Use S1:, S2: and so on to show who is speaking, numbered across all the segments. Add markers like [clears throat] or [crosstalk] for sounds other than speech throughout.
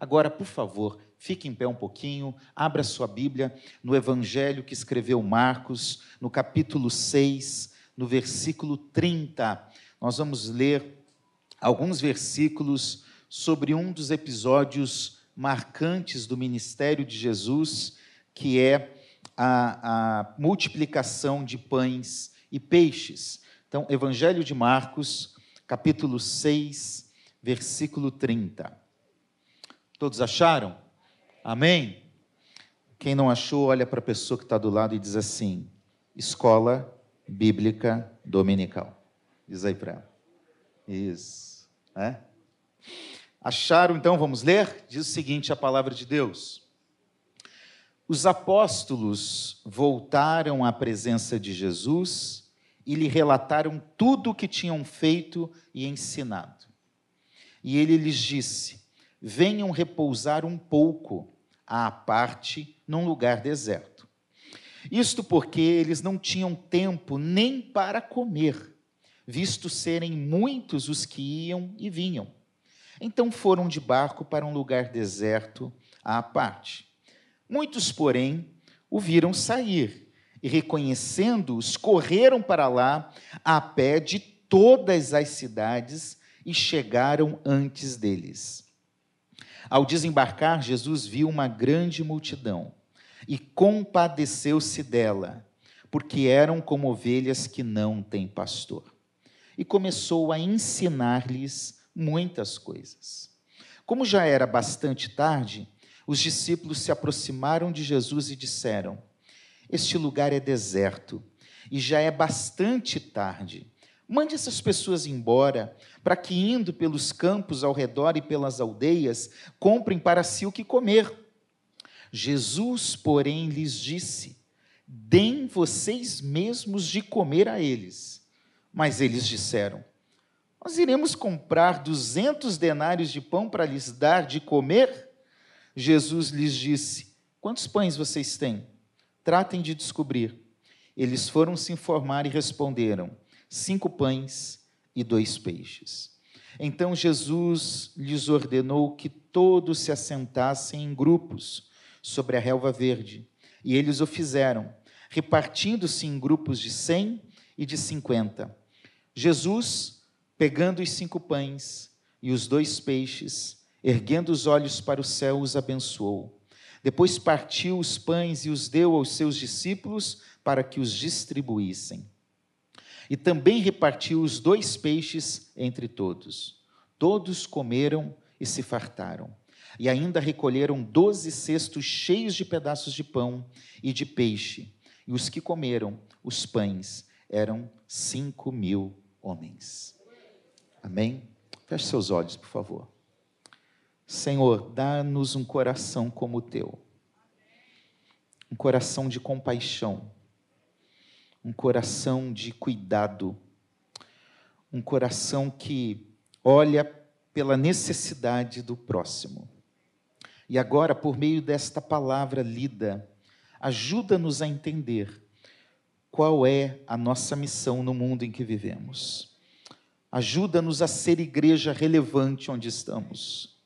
S1: Agora, por favor, fique em pé um pouquinho, abra sua Bíblia no Evangelho que escreveu Marcos, no capítulo 6, no versículo 30. Nós vamos ler alguns versículos sobre um dos episódios marcantes do ministério de Jesus, que é a, a multiplicação de pães e peixes. Então, Evangelho de Marcos, capítulo 6, versículo 30. Todos acharam? Amém? Quem não achou, olha para a pessoa que está do lado e diz assim: Escola Bíblica Dominical. Diz aí para ela. Isso. É? Acharam, então, vamos ler? Diz o seguinte a palavra de Deus. Os apóstolos voltaram à presença de Jesus e lhe relataram tudo o que tinham feito e ensinado. E ele lhes disse: Venham repousar um pouco à parte num lugar deserto. Isto porque eles não tinham tempo nem para comer, visto serem muitos os que iam e vinham. Então foram de barco para um lugar deserto à parte. Muitos, porém, o viram sair e, reconhecendo-os, correram para lá a pé de todas as cidades e chegaram antes deles. Ao desembarcar, Jesus viu uma grande multidão e compadeceu-se dela, porque eram como ovelhas que não têm pastor. E começou a ensinar-lhes muitas coisas. Como já era bastante tarde, os discípulos se aproximaram de Jesus e disseram: este lugar é deserto e já é bastante tarde. Mande essas pessoas embora, para que, indo pelos campos ao redor e pelas aldeias, comprem para si o que comer. Jesus, porém, lhes disse: Deem vocês mesmos de comer a eles. Mas eles disseram: Nós iremos comprar duzentos denários de pão para lhes dar de comer? Jesus lhes disse: Quantos pães vocês têm? Tratem de descobrir. Eles foram se informar e responderam: cinco pães e dois peixes. Então Jesus lhes ordenou que todos se assentassem em grupos sobre a relva verde. E eles o fizeram, repartindo-se em grupos de cem e de cinquenta. Jesus, pegando os cinco pães e os dois peixes, erguendo os olhos para o céu, os abençoou depois partiu os pães e os deu aos seus discípulos para que os distribuíssem. E também repartiu os dois peixes entre todos. Todos comeram e se fartaram. E ainda recolheram doze cestos cheios de pedaços de pão e de peixe. E os que comeram os pães eram cinco mil homens. Amém? Feche seus olhos, por favor. Senhor, dá-nos um coração como o teu, um coração de compaixão, um coração de cuidado, um coração que olha pela necessidade do próximo. E agora, por meio desta palavra lida, ajuda-nos a entender qual é a nossa missão no mundo em que vivemos. Ajuda-nos a ser igreja relevante onde estamos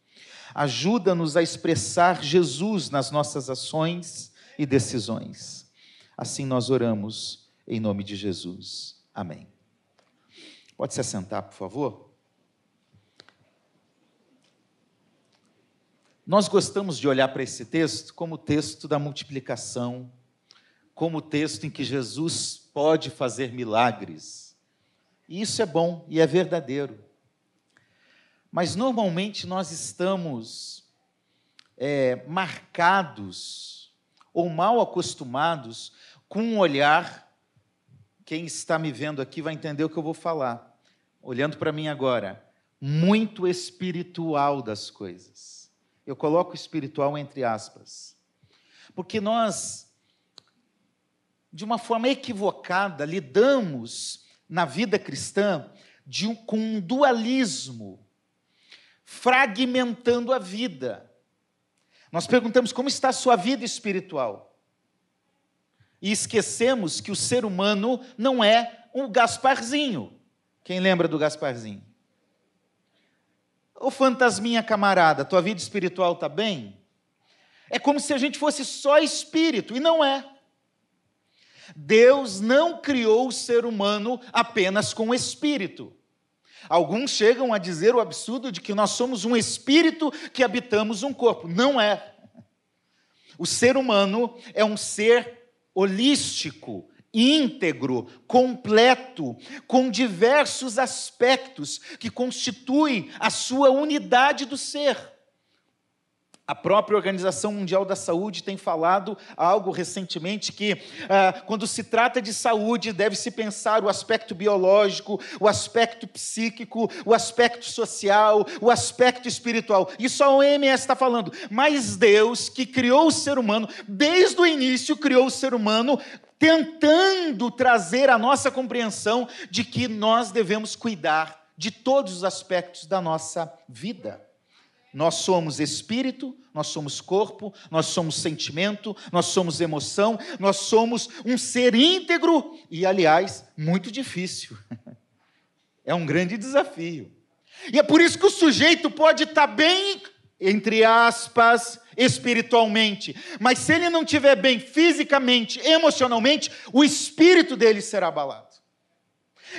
S1: Ajuda-nos a expressar Jesus nas nossas ações e decisões. Assim nós oramos em nome de Jesus. Amém. Pode se assentar, por favor? Nós gostamos de olhar para esse texto como o texto da multiplicação, como o texto em que Jesus pode fazer milagres. E isso é bom e é verdadeiro. Mas normalmente nós estamos é, marcados ou mal acostumados com um olhar. Quem está me vendo aqui vai entender o que eu vou falar. Olhando para mim agora, muito espiritual das coisas. Eu coloco espiritual entre aspas. Porque nós, de uma forma equivocada, lidamos na vida cristã um, com um dualismo fragmentando a vida. Nós perguntamos como está a sua vida espiritual. E esquecemos que o ser humano não é um Gasparzinho. Quem lembra do Gasparzinho? Ô fantasminha camarada, tua vida espiritual está bem? É como se a gente fosse só espírito, e não é. Deus não criou o ser humano apenas com espírito. Alguns chegam a dizer o absurdo de que nós somos um espírito que habitamos um corpo. Não é. O ser humano é um ser holístico, íntegro, completo, com diversos aspectos que constituem a sua unidade do ser. A própria Organização Mundial da Saúde tem falado algo recentemente que, ah, quando se trata de saúde, deve-se pensar o aspecto biológico, o aspecto psíquico, o aspecto social, o aspecto espiritual. Isso a OMS está falando. Mas Deus, que criou o ser humano, desde o início criou o ser humano, tentando trazer a nossa compreensão de que nós devemos cuidar de todos os aspectos da nossa vida. Nós somos espírito, nós somos corpo, nós somos sentimento, nós somos emoção, nós somos um ser íntegro e, aliás, muito difícil. [laughs] É um grande desafio. E é por isso que o sujeito pode estar bem, entre aspas, espiritualmente, mas se ele não estiver bem fisicamente, emocionalmente, o espírito dele será abalado.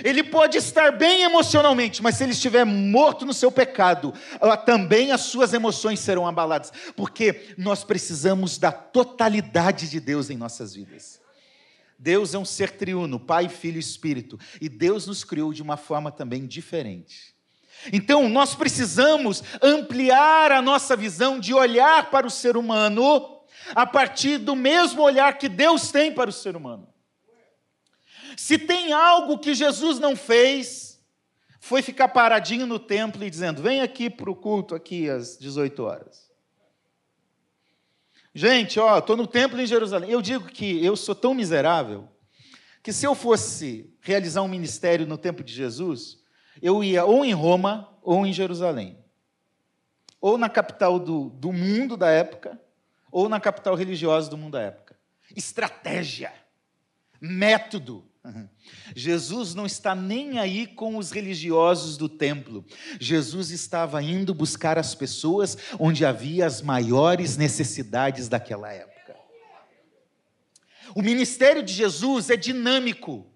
S1: Ele pode estar bem emocionalmente, mas se ele estiver morto no seu pecado, também as suas emoções serão abaladas, porque nós precisamos da totalidade de Deus em nossas vidas. Deus é um ser triuno, Pai, Filho e Espírito, e Deus nos criou de uma forma também diferente. Então, nós precisamos ampliar a nossa visão de olhar para o ser humano a partir do mesmo olhar que Deus tem para o ser humano. Se tem algo que Jesus não fez, foi ficar paradinho no templo e dizendo: vem aqui para o culto aqui às 18 horas. Gente, ó, estou no templo em Jerusalém. Eu digo que eu sou tão miserável que se eu fosse realizar um ministério no tempo de Jesus, eu ia ou em Roma ou em Jerusalém. Ou na capital do, do mundo da época, ou na capital religiosa do mundo da época. Estratégia, método, Jesus não está nem aí com os religiosos do templo. Jesus estava indo buscar as pessoas onde havia as maiores necessidades daquela época. O ministério de Jesus é dinâmico.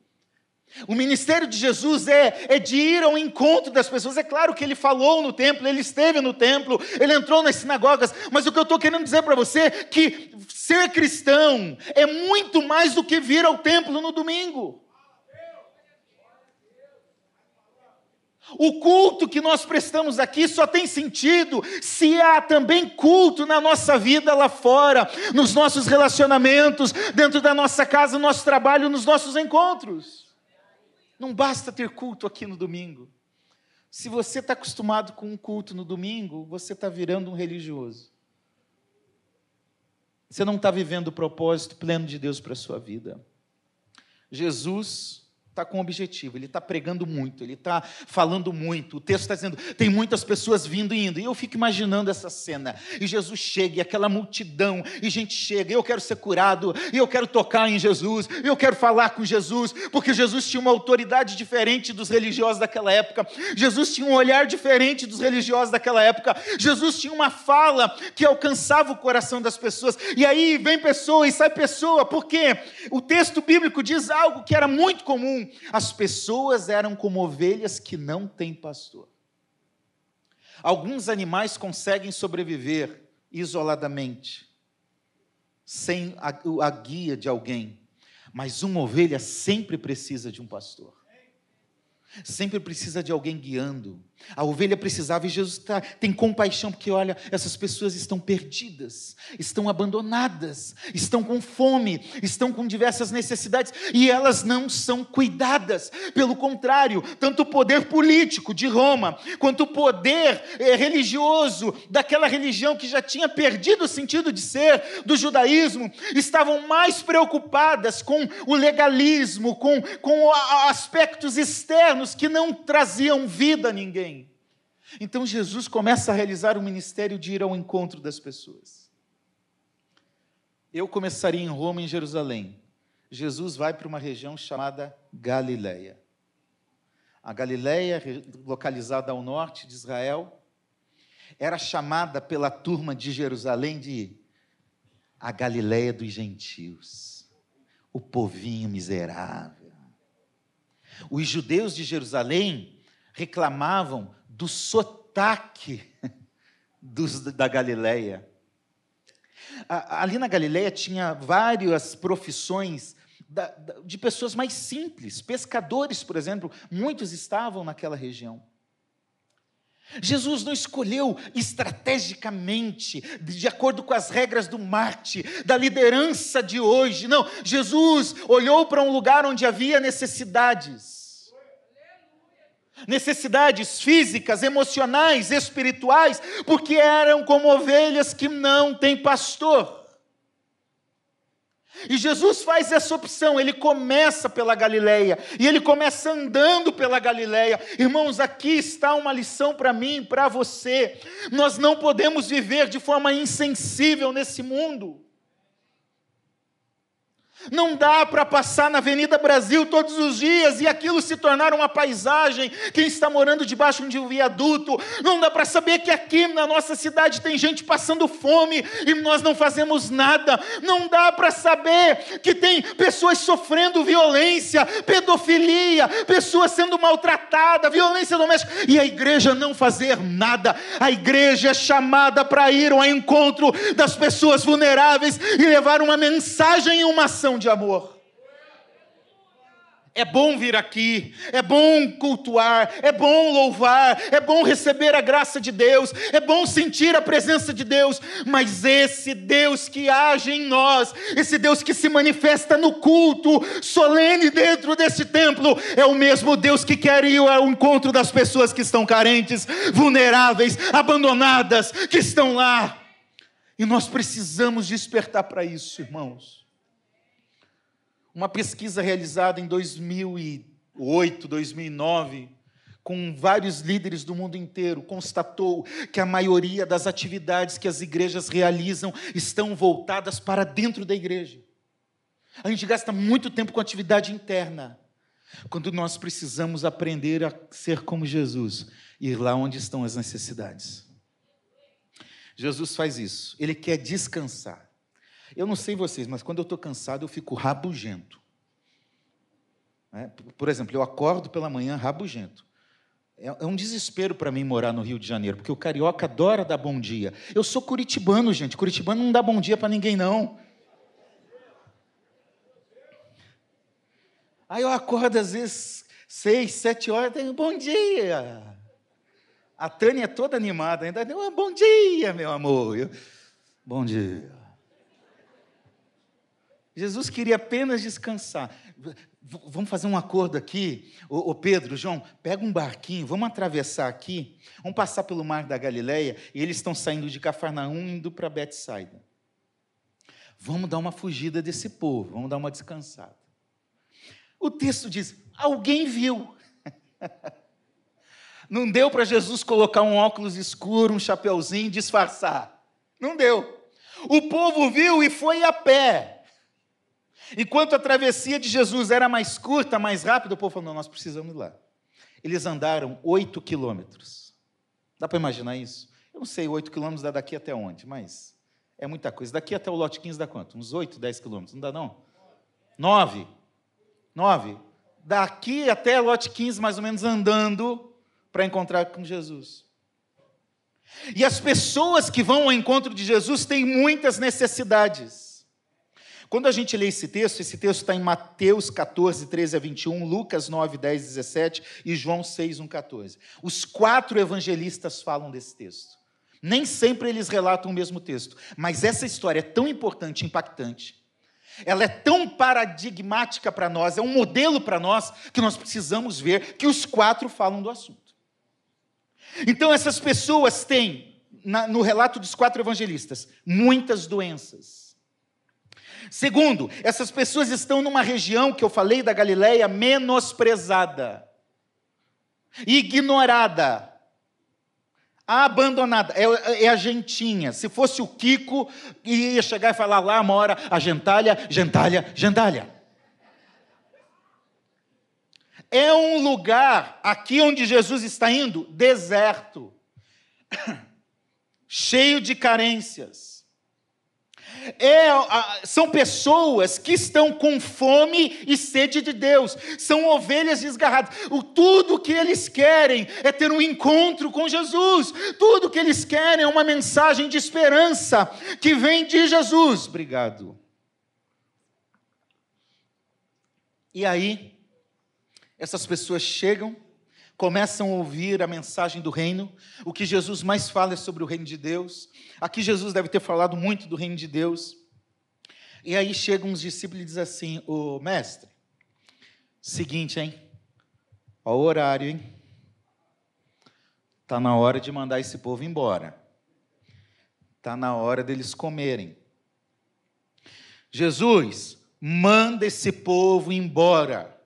S1: O ministério de Jesus é, é de ir ao encontro das pessoas. É claro que ele falou no templo, ele esteve no templo, ele entrou nas sinagogas, mas o que eu estou querendo dizer para você é que ser cristão é muito mais do que vir ao templo no domingo. O culto que nós prestamos aqui só tem sentido se há também culto na nossa vida lá fora, nos nossos relacionamentos, dentro da nossa casa, no nosso trabalho, nos nossos encontros. Não basta ter culto aqui no domingo. Se você está acostumado com um culto no domingo, você está virando um religioso. Você não está vivendo o propósito pleno de Deus para a sua vida. Jesus está com objetivo, ele está pregando muito, ele está falando muito. O texto está dizendo: tem muitas pessoas vindo e indo. E eu fico imaginando essa cena. E Jesus chega, e aquela multidão, e gente chega, eu quero ser curado, e eu quero tocar em Jesus, e eu quero falar com Jesus, porque Jesus tinha uma autoridade diferente dos religiosos daquela época. Jesus tinha um olhar diferente dos religiosos daquela época. Jesus tinha uma fala que alcançava o coração das pessoas. E aí vem pessoa e sai pessoa, porque o texto bíblico diz algo que era muito comum as pessoas eram como ovelhas que não têm pastor. Alguns animais conseguem sobreviver isoladamente, sem a, a guia de alguém, mas uma ovelha sempre precisa de um pastor. Sempre precisa de alguém guiando. A ovelha precisava e Jesus tá, tem compaixão, porque olha, essas pessoas estão perdidas, estão abandonadas, estão com fome, estão com diversas necessidades e elas não são cuidadas. Pelo contrário, tanto o poder político de Roma, quanto o poder eh, religioso daquela religião que já tinha perdido o sentido de ser, do judaísmo, estavam mais preocupadas com o legalismo, com, com aspectos externos que não traziam vida a ninguém. Então Jesus começa a realizar o ministério de ir ao encontro das pessoas. Eu começaria em Roma, em Jerusalém. Jesus vai para uma região chamada Galileia. A Galileia, localizada ao norte de Israel, era chamada pela turma de Jerusalém de a Galileia dos gentios, o povinho miserável. Os judeus de Jerusalém reclamavam do sotaque [laughs] dos, da Galileia. Ali na Galileia tinha várias profissões de pessoas mais simples, pescadores, por exemplo, muitos estavam naquela região. Jesus não escolheu estrategicamente, de acordo com as regras do marketing, da liderança de hoje. Não, Jesus olhou para um lugar onde havia necessidades. Necessidades físicas, emocionais, espirituais, porque eram como ovelhas que não têm pastor. E Jesus faz essa opção, ele começa pela Galileia, e ele começa andando pela Galileia. Irmãos, aqui está uma lição para mim para você. Nós não podemos viver de forma insensível nesse mundo. Não dá para passar na Avenida Brasil todos os dias e aquilo se tornar uma paisagem. Quem está morando debaixo de um viaduto, não dá para saber que aqui na nossa cidade tem gente passando fome e nós não fazemos nada. Não dá para saber que tem pessoas sofrendo violência, pedofilia, pessoas sendo maltratadas, violência doméstica e a igreja não fazer nada. A igreja é chamada para ir ao encontro das pessoas vulneráveis e levar uma mensagem e uma ação de amor. É bom vir aqui, é bom cultuar, é bom louvar, é bom receber a graça de Deus, é bom sentir a presença de Deus, mas esse Deus que age em nós, esse Deus que se manifesta no culto solene dentro desse templo, é o mesmo Deus que quer ir ao encontro das pessoas que estão carentes, vulneráveis, abandonadas, que estão lá. E nós precisamos despertar para isso, irmãos. Uma pesquisa realizada em 2008, 2009, com vários líderes do mundo inteiro, constatou que a maioria das atividades que as igrejas realizam estão voltadas para dentro da igreja. A gente gasta muito tempo com atividade interna, quando nós precisamos aprender a ser como Jesus, ir lá onde estão as necessidades. Jesus faz isso, ele quer descansar. Eu não sei vocês, mas quando eu estou cansado, eu fico rabugento. É, por exemplo, eu acordo pela manhã rabugento. É, é um desespero para mim morar no Rio de Janeiro, porque o carioca adora dar bom dia. Eu sou curitibano, gente. Curitibano não dá bom dia para ninguém, não. Aí eu acordo às vezes seis, sete horas, tenho bom dia. A Tânia é toda animada ainda, bom dia, meu amor. Eu, bom dia. Jesus queria apenas descansar. Vamos fazer um acordo aqui, ô, Pedro, João, pega um barquinho, vamos atravessar aqui, vamos passar pelo mar da Galileia, e eles estão saindo de Cafarnaum indo para Betsaida. Vamos dar uma fugida desse povo, vamos dar uma descansada. O texto diz: alguém viu. [laughs] Não deu para Jesus colocar um óculos escuro, um chapeuzinho disfarçar. Não deu. O povo viu e foi a pé. Enquanto a travessia de Jesus era mais curta, mais rápida, o povo falou: não, nós precisamos ir lá. Eles andaram oito quilômetros. Dá para imaginar isso? Eu não sei, oito quilômetros dá daqui até onde, mas é muita coisa. Daqui até o lote 15 dá quanto? Uns oito, dez quilômetros, não dá não? Nove. Nove. Daqui até o lote 15, mais ou menos, andando para encontrar com Jesus. E as pessoas que vão ao encontro de Jesus têm muitas necessidades. Quando a gente lê esse texto, esse texto está em Mateus 14, 13 a 21, Lucas 9, 10, 17 e João 6, 1, 14. Os quatro evangelistas falam desse texto. Nem sempre eles relatam o mesmo texto, mas essa história é tão importante, impactante, ela é tão paradigmática para nós, é um modelo para nós, que nós precisamos ver que os quatro falam do assunto. Então, essas pessoas têm, na, no relato dos quatro evangelistas, muitas doenças Segundo, essas pessoas estão numa região que eu falei da Galileia menosprezada, ignorada, abandonada. É, é, a gentinha. Se fosse o Kiko, ia chegar e falar lá uma hora, a gentalha, gentalha, gentalha. É um lugar, aqui onde Jesus está indo, deserto. [clears throat] cheio de carências. É, são pessoas que estão com fome e sede de Deus, são ovelhas desgarradas. O, tudo que eles querem é ter um encontro com Jesus, tudo que eles querem é uma mensagem de esperança que vem de Jesus. Obrigado. E aí, essas pessoas chegam, começam a ouvir a mensagem do reino, o que Jesus mais fala é sobre o reino de Deus. Aqui Jesus deve ter falado muito do reino de Deus. E aí chegam uns discípulos e dizem assim: Ô mestre, seguinte, hein? Olha o horário, hein? Está na hora de mandar esse povo embora. Está na hora deles comerem. Jesus, manda esse povo embora.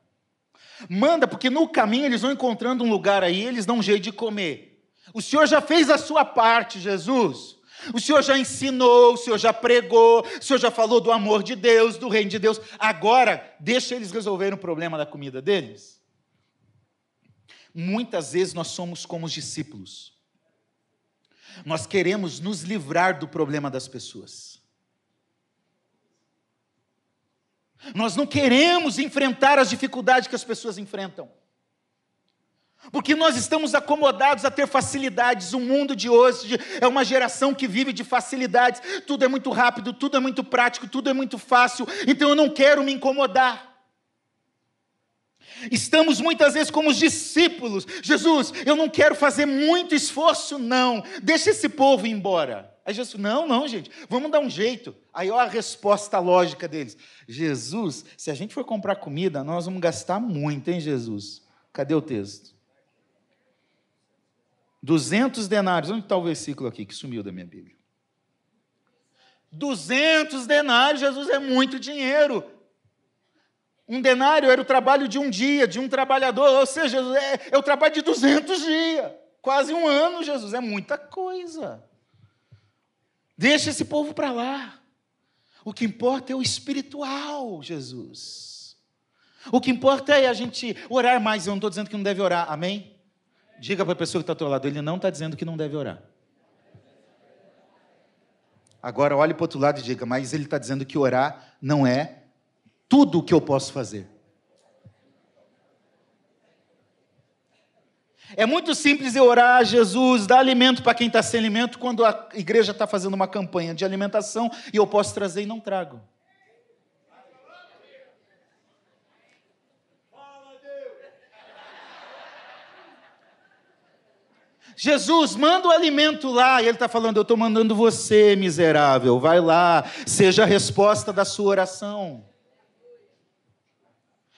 S1: Manda, porque no caminho eles vão encontrando um lugar aí, eles dão um jeito de comer. O Senhor já fez a sua parte, Jesus. O Senhor já ensinou, o Senhor já pregou, o Senhor já falou do amor de Deus, do reino de Deus. Agora, deixa eles resolverem o problema da comida deles. Muitas vezes nós somos como os discípulos. Nós queremos nos livrar do problema das pessoas. Nós não queremos enfrentar as dificuldades que as pessoas enfrentam. Porque nós estamos acomodados a ter facilidades. O mundo de hoje é uma geração que vive de facilidades. Tudo é muito rápido, tudo é muito prático, tudo é muito fácil. Então eu não quero me incomodar. Estamos muitas vezes como os discípulos. Jesus, eu não quero fazer muito esforço, não. Deixa esse povo embora. Aí Jesus, não, não, gente, vamos dar um jeito. Aí olha a resposta lógica deles. Jesus, se a gente for comprar comida, nós vamos gastar muito, hein, Jesus? Cadê o texto? 200 denários. Onde está o versículo aqui que sumiu da minha Bíblia? 200 denários, Jesus, é muito dinheiro. Um denário era o trabalho de um dia, de um trabalhador, ou seja, é, é o trabalho de 200 dias. Quase um ano, Jesus, é muita coisa. Deixa esse povo para lá. O que importa é o espiritual, Jesus. O que importa é a gente orar mais. Eu não estou dizendo que não deve orar, amém? Diga para a pessoa que está ao teu lado, ele não está dizendo que não deve orar. Agora olhe para o outro lado e diga, mas ele está dizendo que orar não é tudo o que eu posso fazer. É muito simples eu orar Jesus, dar alimento para quem está sem alimento, quando a igreja está fazendo uma campanha de alimentação e eu posso trazer e não trago. Jesus, manda o alimento lá. E ele está falando: Eu estou mandando você, miserável. Vai lá, seja a resposta da sua oração.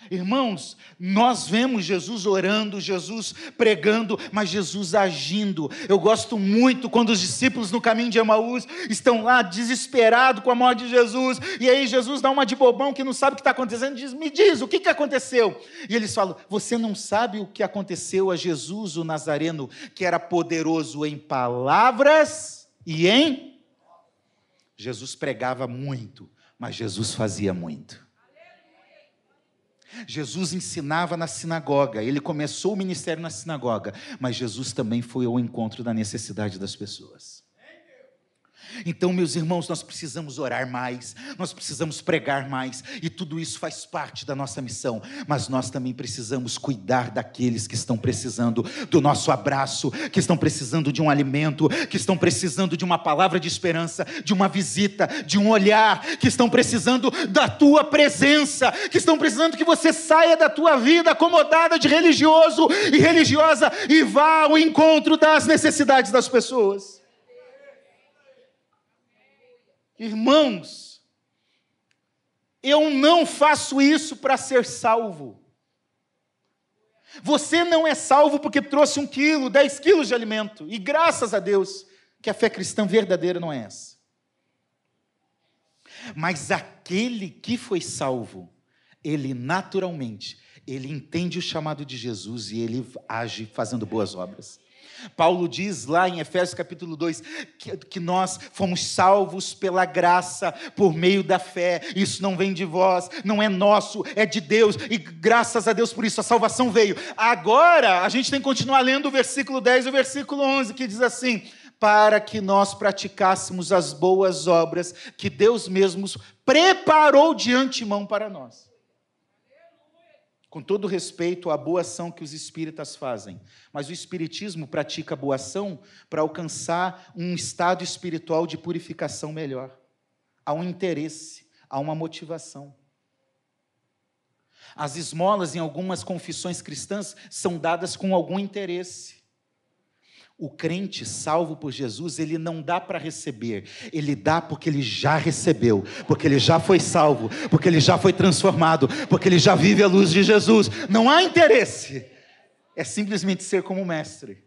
S1: Irmãos, nós vemos Jesus orando, Jesus pregando, mas Jesus agindo. Eu gosto muito quando os discípulos no caminho de Emaús estão lá desesperados com a morte de Jesus, e aí Jesus dá uma de bobão que não sabe o que está acontecendo, diz: Me diz, o que, que aconteceu? E eles falam: Você não sabe o que aconteceu a Jesus, o Nazareno, que era poderoso em palavras e em. Jesus pregava muito, mas Jesus fazia muito. Jesus ensinava na sinagoga, ele começou o ministério na sinagoga, mas Jesus também foi ao encontro da necessidade das pessoas. Então, meus irmãos, nós precisamos orar mais, nós precisamos pregar mais, e tudo isso faz parte da nossa missão, mas nós também precisamos cuidar daqueles que estão precisando do nosso abraço, que estão precisando de um alimento, que estão precisando de uma palavra de esperança, de uma visita, de um olhar, que estão precisando da tua presença, que estão precisando que você saia da tua vida acomodada de religioso e religiosa e vá ao encontro das necessidades das pessoas. Irmãos, eu não faço isso para ser salvo. Você não é salvo porque trouxe um quilo, dez quilos de alimento. E graças a Deus que a fé cristã verdadeira não é essa. Mas aquele que foi salvo, ele naturalmente, ele entende o chamado de Jesus e ele age fazendo boas obras. Paulo diz lá em Efésios capítulo 2 que, que, nós fomos salvos pela graça, por meio da fé. Isso não vem de vós, não é nosso, é de Deus. E graças a Deus por isso a salvação veio. Agora a gente tem que continuar lendo o versículo 10 e o versículo 11 que diz assim: para que nós praticássemos as boas obras que Deus mesmo preparou de antemão para nós. Com todo respeito à boa ação que os espíritas fazem, mas o espiritismo pratica a boa ação para alcançar um estado espiritual de purificação melhor. Há um interesse, há uma motivação. As esmolas em algumas confissões cristãs são dadas com algum interesse. O crente salvo por Jesus, ele não dá para receber, ele dá porque ele já recebeu, porque ele já foi salvo, porque ele já foi transformado, porque ele já vive a luz de Jesus. Não há interesse, é simplesmente ser como o Mestre,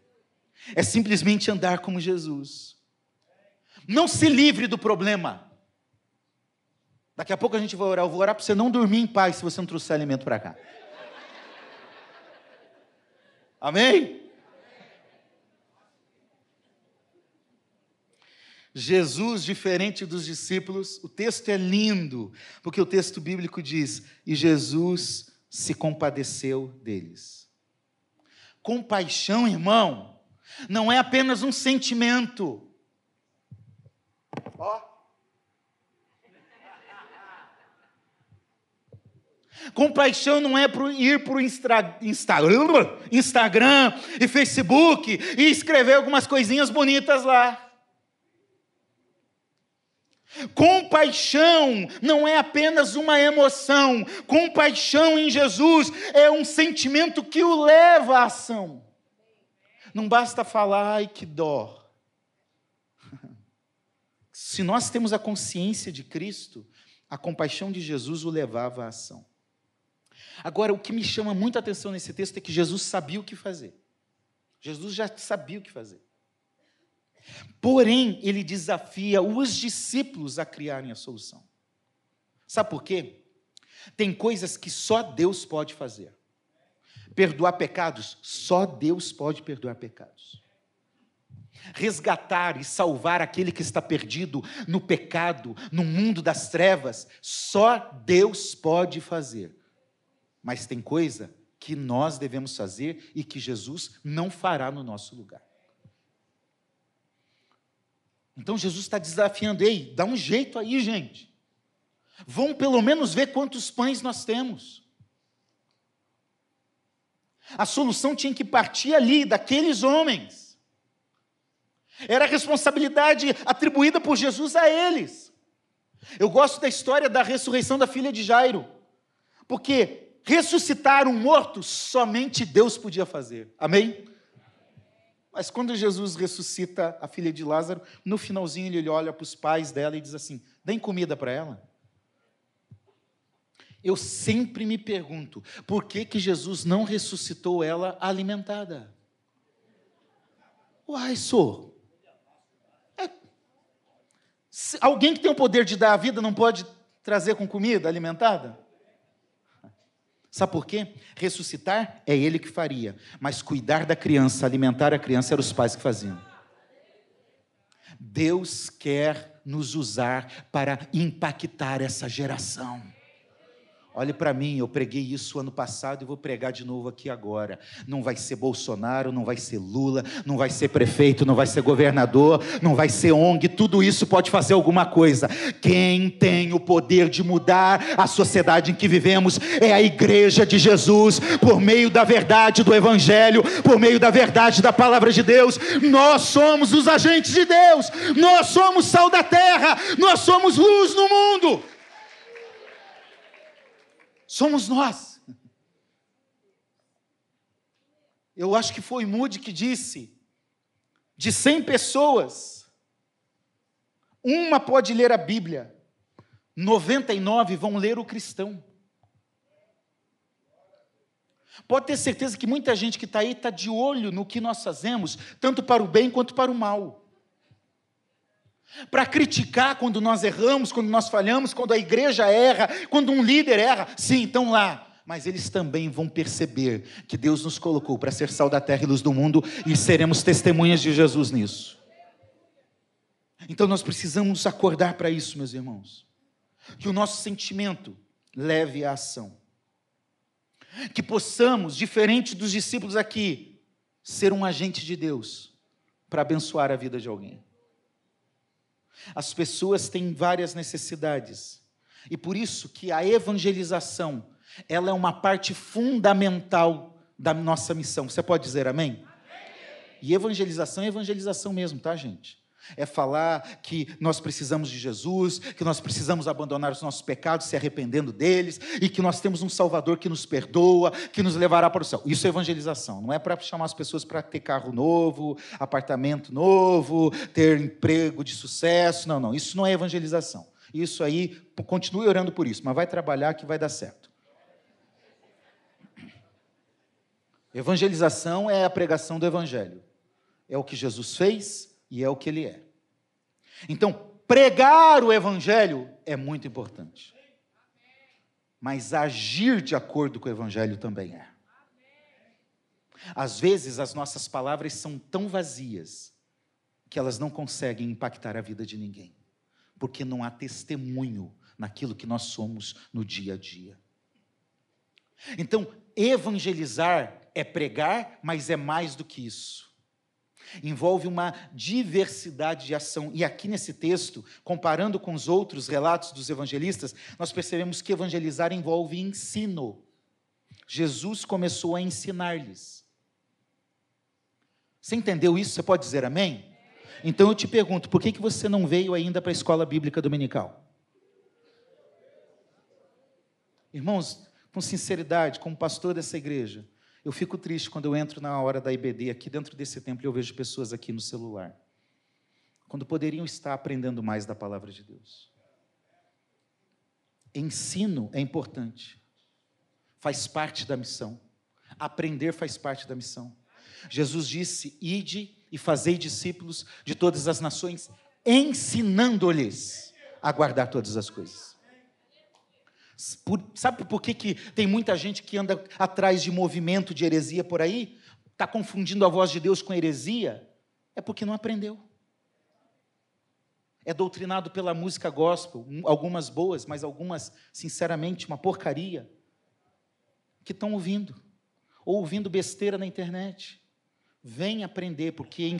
S1: é simplesmente andar como Jesus. Não se livre do problema. Daqui a pouco a gente vai orar, eu vou orar para você não dormir em paz se você não trouxer alimento para cá. Amém? Jesus, diferente dos discípulos, o texto é lindo, porque o texto bíblico diz: e Jesus se compadeceu deles. Compaixão, irmão, não é apenas um sentimento. Ó. Compaixão não é ir para o Insta, Instagram, Instagram e Facebook e escrever algumas coisinhas bonitas lá. Compaixão não é apenas uma emoção, compaixão em Jesus é um sentimento que o leva à ação. Não basta falar, ai que dó. [laughs] Se nós temos a consciência de Cristo, a compaixão de Jesus o levava à ação. Agora, o que me chama muita atenção nesse texto é que Jesus sabia o que fazer. Jesus já sabia o que fazer. Porém, ele desafia os discípulos a criarem a solução. Sabe por quê? Tem coisas que só Deus pode fazer. Perdoar pecados, só Deus pode perdoar pecados. Resgatar e salvar aquele que está perdido no pecado, no mundo das trevas, só Deus pode fazer. Mas tem coisa que nós devemos fazer e que Jesus não fará no nosso lugar. Então Jesus está desafiando, ei, dá um jeito aí, gente. Vão pelo menos ver quantos pães nós temos. A solução tinha que partir ali, daqueles homens. Era a responsabilidade atribuída por Jesus a eles. Eu gosto da história da ressurreição da filha de Jairo, porque ressuscitar um morto somente Deus podia fazer. Amém? Mas quando Jesus ressuscita a filha de Lázaro, no finalzinho ele olha para os pais dela e diz assim: deem comida para ela. Eu sempre me pergunto, por que, que Jesus não ressuscitou ela alimentada? Uai, sou. É. Alguém que tem o poder de dar a vida não pode trazer com comida alimentada? Sabe por quê? Ressuscitar é ele que faria, mas cuidar da criança, alimentar a criança, eram os pais que faziam. Deus quer nos usar para impactar essa geração. Olhe para mim, eu preguei isso ano passado e vou pregar de novo aqui agora. Não vai ser Bolsonaro, não vai ser Lula, não vai ser prefeito, não vai ser governador, não vai ser ONG, tudo isso pode fazer alguma coisa. Quem tem o poder de mudar a sociedade em que vivemos é a igreja de Jesus, por meio da verdade do evangelho, por meio da verdade da palavra de Deus. Nós somos os agentes de Deus. Nós somos sal da terra, nós somos luz no mundo somos nós. Eu acho que foi Moody que disse: de 100 pessoas, uma pode ler a Bíblia, 99 vão ler o cristão. Pode ter certeza que muita gente que está aí está de olho no que nós fazemos, tanto para o bem quanto para o mal. Para criticar quando nós erramos, quando nós falhamos, quando a igreja erra, quando um líder erra, sim, estão lá. Mas eles também vão perceber que Deus nos colocou para ser sal da terra e luz do mundo e seremos testemunhas de Jesus nisso. Então nós precisamos acordar para isso, meus irmãos. Que o nosso sentimento leve à ação. Que possamos, diferente dos discípulos aqui, ser um agente de Deus para abençoar a vida de alguém. As pessoas têm várias necessidades. E por isso que a evangelização, ela é uma parte fundamental da nossa missão. Você pode dizer amém? amém? E evangelização é evangelização mesmo, tá, gente? É falar que nós precisamos de Jesus, que nós precisamos abandonar os nossos pecados, se arrependendo deles, e que nós temos um Salvador que nos perdoa, que nos levará para o céu. Isso é evangelização, não é para chamar as pessoas para ter carro novo, apartamento novo, ter emprego de sucesso. Não, não, isso não é evangelização. Isso aí, continue orando por isso, mas vai trabalhar que vai dar certo. Evangelização é a pregação do Evangelho. É o que Jesus fez, e é o que ele é. Então, pregar o evangelho é muito importante. Mas agir de acordo com o evangelho também é. Às vezes as nossas palavras são tão vazias que elas não conseguem impactar a vida de ninguém, porque não há testemunho naquilo que nós somos no dia a dia. Então, evangelizar é pregar, mas é mais do que isso envolve uma diversidade de ação. E aqui nesse texto, comparando com os outros relatos dos evangelistas, nós percebemos que evangelizar envolve ensino. Jesus começou a ensinar-lhes. Você entendeu isso? Você pode dizer amém? Então eu te pergunto, por que, que você não veio ainda para a escola bíblica dominical? Irmãos, com sinceridade, como pastor dessa igreja, eu fico triste quando eu entro na hora da IBD aqui dentro desse templo e eu vejo pessoas aqui no celular. Quando poderiam estar aprendendo mais da palavra de Deus. Ensino é importante. Faz parte da missão. Aprender faz parte da missão. Jesus disse: Ide e fazei discípulos de todas as nações, ensinando-lhes a guardar todas as coisas. Por, sabe por que, que tem muita gente que anda atrás de movimento de heresia por aí? Está confundindo a voz de Deus com heresia? É porque não aprendeu. É doutrinado pela música gospel, algumas boas, mas algumas, sinceramente, uma porcaria, que estão ouvindo, ou ouvindo besteira na internet. Vem aprender, porque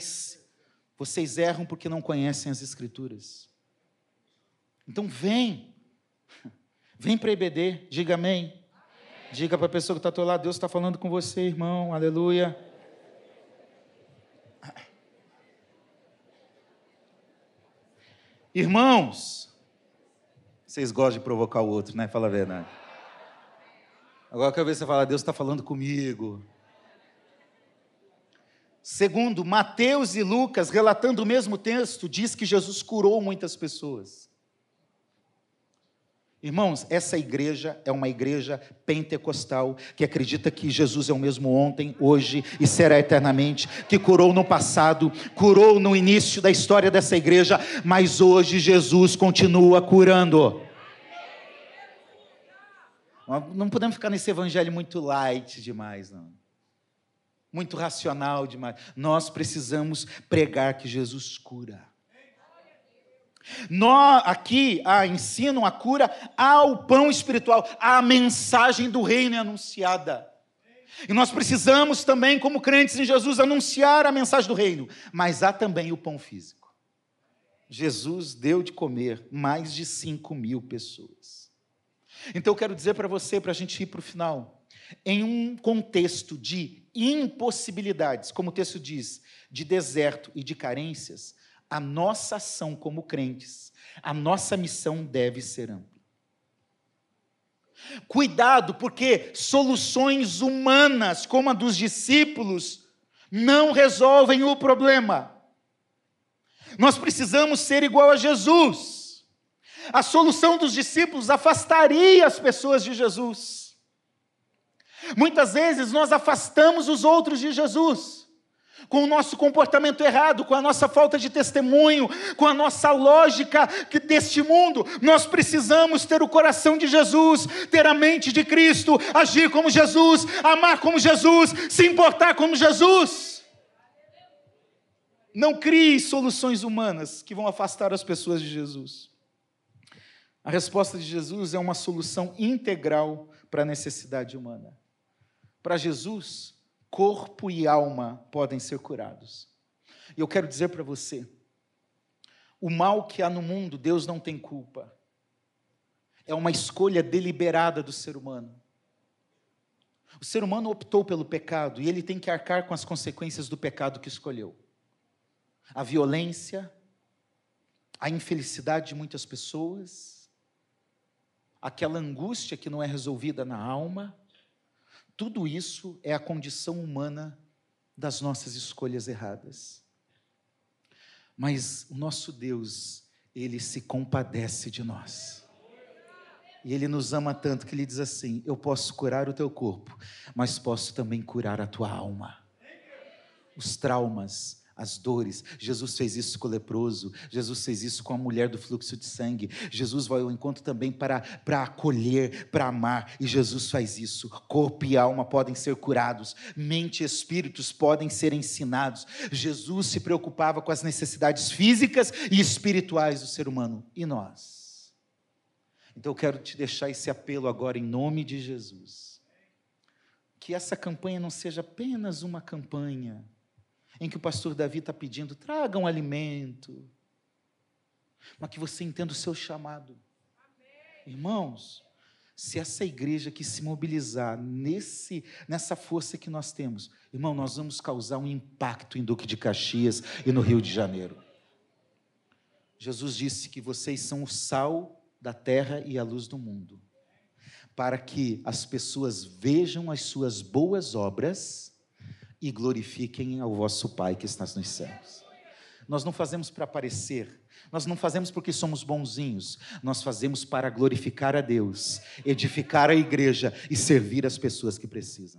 S1: vocês erram porque não conhecem as Escrituras. Então, vem. Vem para EBD, diga amém. amém. Diga para a pessoa que está ao teu lado, Deus está falando com você, irmão, aleluia. Irmãos, vocês gostam de provocar o outro, né? Fala a verdade. Agora eu ver você falar, Deus está falando comigo. Segundo, Mateus e Lucas, relatando o mesmo texto, diz que Jesus curou muitas pessoas. Irmãos, essa igreja é uma igreja pentecostal que acredita que Jesus é o mesmo ontem, hoje e será eternamente, que curou no passado, curou no início da história dessa igreja, mas hoje Jesus continua curando. Não podemos ficar nesse evangelho muito light demais, não. Muito racional demais. Nós precisamos pregar que Jesus cura. Nós aqui a ensinam a cura ao pão espiritual, a mensagem do reino é anunciada. E nós precisamos também, como crentes em Jesus, anunciar a mensagem do reino, mas há também o pão físico. Jesus deu de comer mais de 5 mil pessoas. Então eu quero dizer para você, para a gente ir para o final, em um contexto de impossibilidades, como o texto diz, de deserto e de carências, a nossa ação como crentes, a nossa missão deve ser ampla. Cuidado, porque soluções humanas, como a dos discípulos, não resolvem o problema. Nós precisamos ser igual a Jesus. A solução dos discípulos afastaria as pessoas de Jesus. Muitas vezes nós afastamos os outros de Jesus com o nosso comportamento errado, com a nossa falta de testemunho, com a nossa lógica deste mundo. Nós precisamos ter o coração de Jesus, ter a mente de Cristo, agir como Jesus, amar como Jesus, se importar como Jesus. Não crie soluções humanas que vão afastar as pessoas de Jesus. A resposta de Jesus é uma solução integral para a necessidade humana. Para Jesus, corpo e alma podem ser curados. E eu quero dizer para você: o mal que há no mundo, Deus não tem culpa. É uma escolha deliberada do ser humano. O ser humano optou pelo pecado e ele tem que arcar com as consequências do pecado que escolheu. A violência, a infelicidade de muitas pessoas, aquela angústia que não é resolvida na alma, tudo isso é a condição humana das nossas escolhas erradas. Mas o nosso Deus, ele se compadece de nós. E ele nos ama tanto que ele diz assim: Eu posso curar o teu corpo, mas posso também curar a tua alma. Os traumas, as dores. Jesus fez isso com o leproso, Jesus fez isso com a mulher do fluxo de sangue. Jesus vai ao encontro também para, para acolher, para amar, e Jesus faz isso. Corpo e alma podem ser curados, mente e espíritos podem ser ensinados. Jesus se preocupava com as necessidades físicas e espirituais do ser humano. E nós? Então eu quero te deixar esse apelo agora em nome de Jesus. Que essa campanha não seja apenas uma campanha em que o pastor Davi está pedindo: traga um alimento, mas que você entenda o seu chamado. Amém. Irmãos, se essa igreja que se mobilizar nesse, nessa força que nós temos, irmão, nós vamos causar um impacto em Duque de Caxias e no Rio de Janeiro. Jesus disse que vocês são o sal da terra e a luz do mundo, para que as pessoas vejam as suas boas obras e glorifiquem ao vosso Pai que está nos céus. Nós não fazemos para aparecer, nós não fazemos porque somos bonzinhos, nós fazemos para glorificar a Deus, edificar a igreja e servir as pessoas que precisam.